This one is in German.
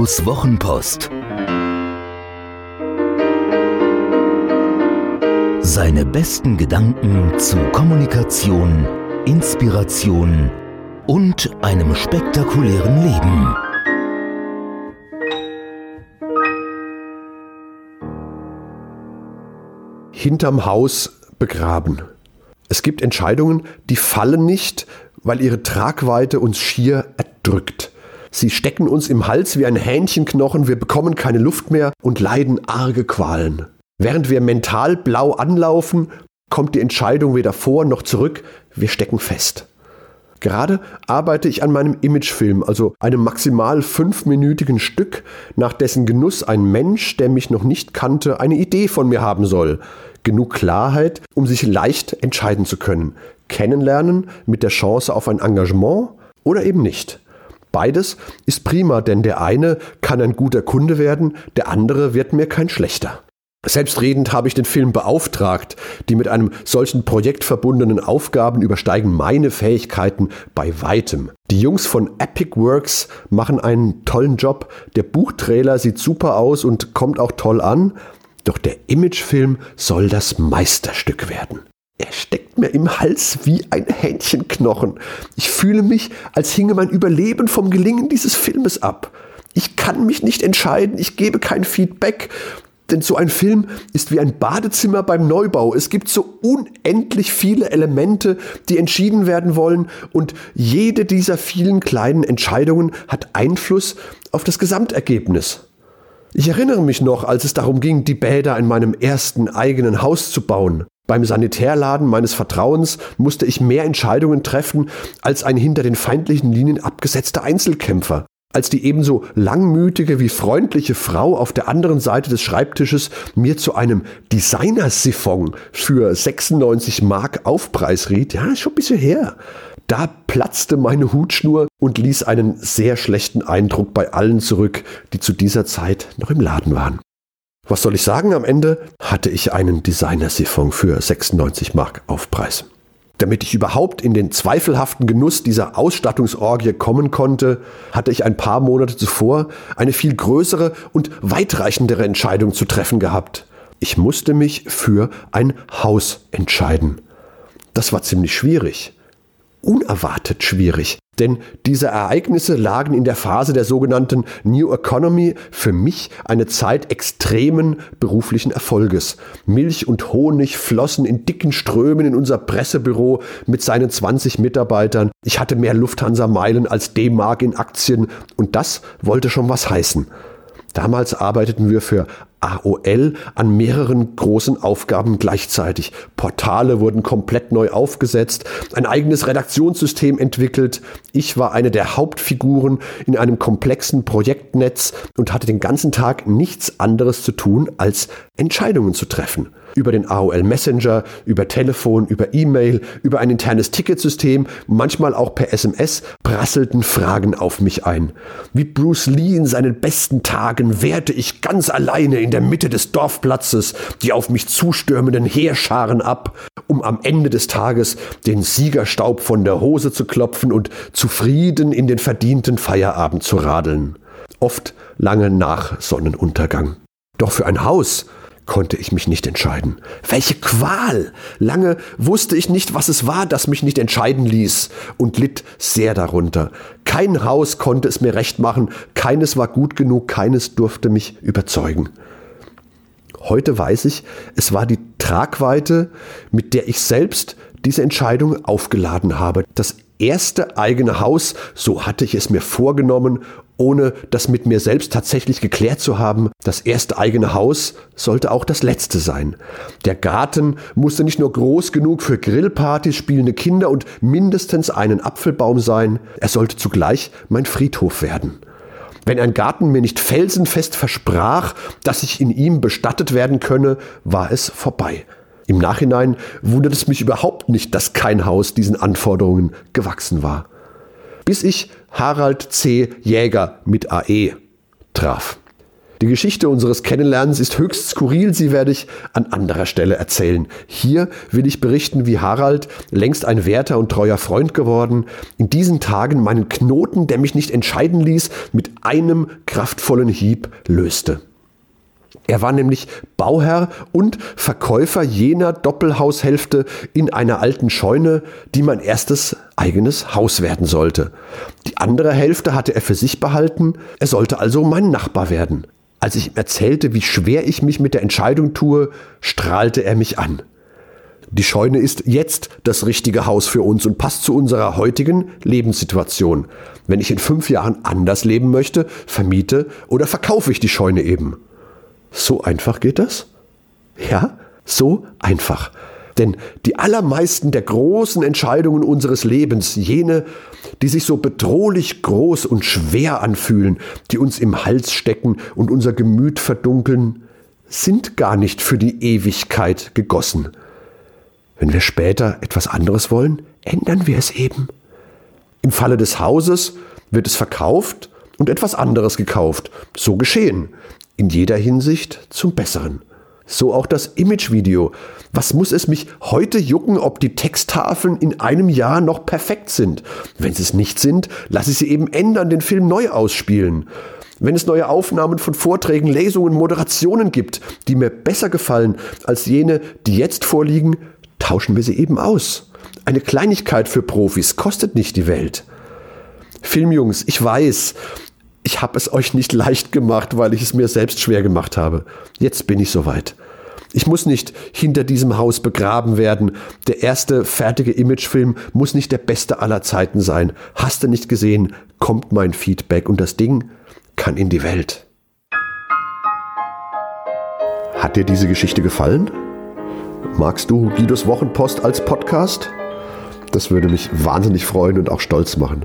Studios Wochenpost. Seine besten Gedanken zu Kommunikation, Inspiration und einem spektakulären Leben. Hinterm Haus begraben. Es gibt Entscheidungen, die fallen nicht, weil ihre Tragweite uns schier erdrückt. Sie stecken uns im Hals wie ein Hähnchenknochen, wir bekommen keine Luft mehr und leiden arge Qualen. Während wir mental blau anlaufen, kommt die Entscheidung weder vor noch zurück, wir stecken fest. Gerade arbeite ich an meinem Imagefilm, also einem maximal fünfminütigen Stück, nach dessen Genuss ein Mensch, der mich noch nicht kannte, eine Idee von mir haben soll. Genug Klarheit, um sich leicht entscheiden zu können. Kennenlernen mit der Chance auf ein Engagement oder eben nicht. Beides ist prima, denn der eine kann ein guter Kunde werden, der andere wird mir kein schlechter. Selbstredend habe ich den Film beauftragt. Die mit einem solchen Projekt verbundenen Aufgaben übersteigen meine Fähigkeiten bei weitem. Die Jungs von Epic Works machen einen tollen Job. Der Buchtrailer sieht super aus und kommt auch toll an. Doch der Imagefilm soll das Meisterstück werden. Er steckt mir im Hals wie ein Hähnchenknochen. Ich fühle mich, als hinge mein Überleben vom Gelingen dieses Filmes ab. Ich kann mich nicht entscheiden, ich gebe kein Feedback. Denn so ein Film ist wie ein Badezimmer beim Neubau. Es gibt so unendlich viele Elemente, die entschieden werden wollen und jede dieser vielen kleinen Entscheidungen hat Einfluss auf das Gesamtergebnis. Ich erinnere mich noch, als es darum ging, die Bäder in meinem ersten eigenen Haus zu bauen. Beim Sanitärladen meines Vertrauens musste ich mehr Entscheidungen treffen als ein hinter den feindlichen Linien abgesetzter Einzelkämpfer. Als die ebenso langmütige wie freundliche Frau auf der anderen Seite des Schreibtisches mir zu einem Designer-Siphon für 96 Mark Aufpreis riet, ja, schon ein bisschen her. Da platzte meine Hutschnur und ließ einen sehr schlechten Eindruck bei allen zurück, die zu dieser Zeit noch im Laden waren. Was soll ich sagen? Am Ende hatte ich einen Designer-Siphon für 96 Mark Aufpreis. Damit ich überhaupt in den zweifelhaften Genuss dieser Ausstattungsorgie kommen konnte, hatte ich ein paar Monate zuvor eine viel größere und weitreichendere Entscheidung zu treffen gehabt. Ich musste mich für ein Haus entscheiden. Das war ziemlich schwierig. Unerwartet schwierig. Denn diese Ereignisse lagen in der Phase der sogenannten New Economy für mich eine Zeit extremen beruflichen Erfolges. Milch und Honig flossen in dicken Strömen in unser Pressebüro mit seinen 20 Mitarbeitern. Ich hatte mehr Lufthansa-Meilen als D-Mark in Aktien und das wollte schon was heißen. Damals arbeiteten wir für AOL an mehreren großen Aufgaben gleichzeitig. Portale wurden komplett neu aufgesetzt, ein eigenes Redaktionssystem entwickelt. Ich war eine der Hauptfiguren in einem komplexen Projektnetz und hatte den ganzen Tag nichts anderes zu tun, als Entscheidungen zu treffen über den AOL Messenger, über Telefon, über E-Mail, über ein internes Ticketsystem, manchmal auch per SMS, prasselten Fragen auf mich ein. Wie Bruce Lee in seinen besten Tagen wehrte ich ganz alleine in der Mitte des Dorfplatzes die auf mich zustürmenden Heerscharen ab, um am Ende des Tages den Siegerstaub von der Hose zu klopfen und zufrieden in den verdienten Feierabend zu radeln. Oft lange nach Sonnenuntergang. Doch für ein Haus konnte ich mich nicht entscheiden. Welche Qual! Lange wusste ich nicht, was es war, das mich nicht entscheiden ließ und litt sehr darunter. Kein Haus konnte es mir recht machen, keines war gut genug, keines durfte mich überzeugen. Heute weiß ich, es war die Tragweite, mit der ich selbst diese Entscheidung aufgeladen habe. Das erste eigene Haus, so hatte ich es mir vorgenommen ohne das mit mir selbst tatsächlich geklärt zu haben, das erste eigene Haus sollte auch das letzte sein. Der Garten musste nicht nur groß genug für Grillpartys, spielende Kinder und mindestens einen Apfelbaum sein, er sollte zugleich mein Friedhof werden. Wenn ein Garten mir nicht felsenfest versprach, dass ich in ihm bestattet werden könne, war es vorbei. Im Nachhinein wundert es mich überhaupt nicht, dass kein Haus diesen Anforderungen gewachsen war bis ich Harald C. Jäger mit AE traf. Die Geschichte unseres Kennenlernens ist höchst skurril, sie werde ich an anderer Stelle erzählen. Hier will ich berichten, wie Harald, längst ein werter und treuer Freund geworden, in diesen Tagen meinen Knoten, der mich nicht entscheiden ließ, mit einem kraftvollen Hieb löste. Er war nämlich Bauherr und Verkäufer jener Doppelhaushälfte in einer alten Scheune, die mein erstes eigenes Haus werden sollte. Die andere Hälfte hatte er für sich behalten, er sollte also mein Nachbar werden. Als ich ihm erzählte, wie schwer ich mich mit der Entscheidung tue, strahlte er mich an. Die Scheune ist jetzt das richtige Haus für uns und passt zu unserer heutigen Lebenssituation. Wenn ich in fünf Jahren anders leben möchte, vermiete oder verkaufe ich die Scheune eben. So einfach geht das? Ja, so einfach. Denn die allermeisten der großen Entscheidungen unseres Lebens, jene, die sich so bedrohlich groß und schwer anfühlen, die uns im Hals stecken und unser Gemüt verdunkeln, sind gar nicht für die Ewigkeit gegossen. Wenn wir später etwas anderes wollen, ändern wir es eben. Im Falle des Hauses wird es verkauft und etwas anderes gekauft. So geschehen in jeder Hinsicht zum Besseren. So auch das Imagevideo. Was muss es mich heute jucken, ob die Texttafeln in einem Jahr noch perfekt sind? Wenn sie es nicht sind, lasse ich sie eben ändern, den Film neu ausspielen. Wenn es neue Aufnahmen von Vorträgen, Lesungen, Moderationen gibt, die mir besser gefallen als jene, die jetzt vorliegen, tauschen wir sie eben aus. Eine Kleinigkeit für Profis kostet nicht die Welt. Filmjungs, ich weiß, ich habe es euch nicht leicht gemacht, weil ich es mir selbst schwer gemacht habe. Jetzt bin ich soweit. Ich muss nicht hinter diesem Haus begraben werden. Der erste fertige Imagefilm muss nicht der beste aller Zeiten sein. Hast du nicht gesehen, kommt mein Feedback und das Ding kann in die Welt. Hat dir diese Geschichte gefallen? Magst du Guidos Wochenpost als Podcast? Das würde mich wahnsinnig freuen und auch stolz machen.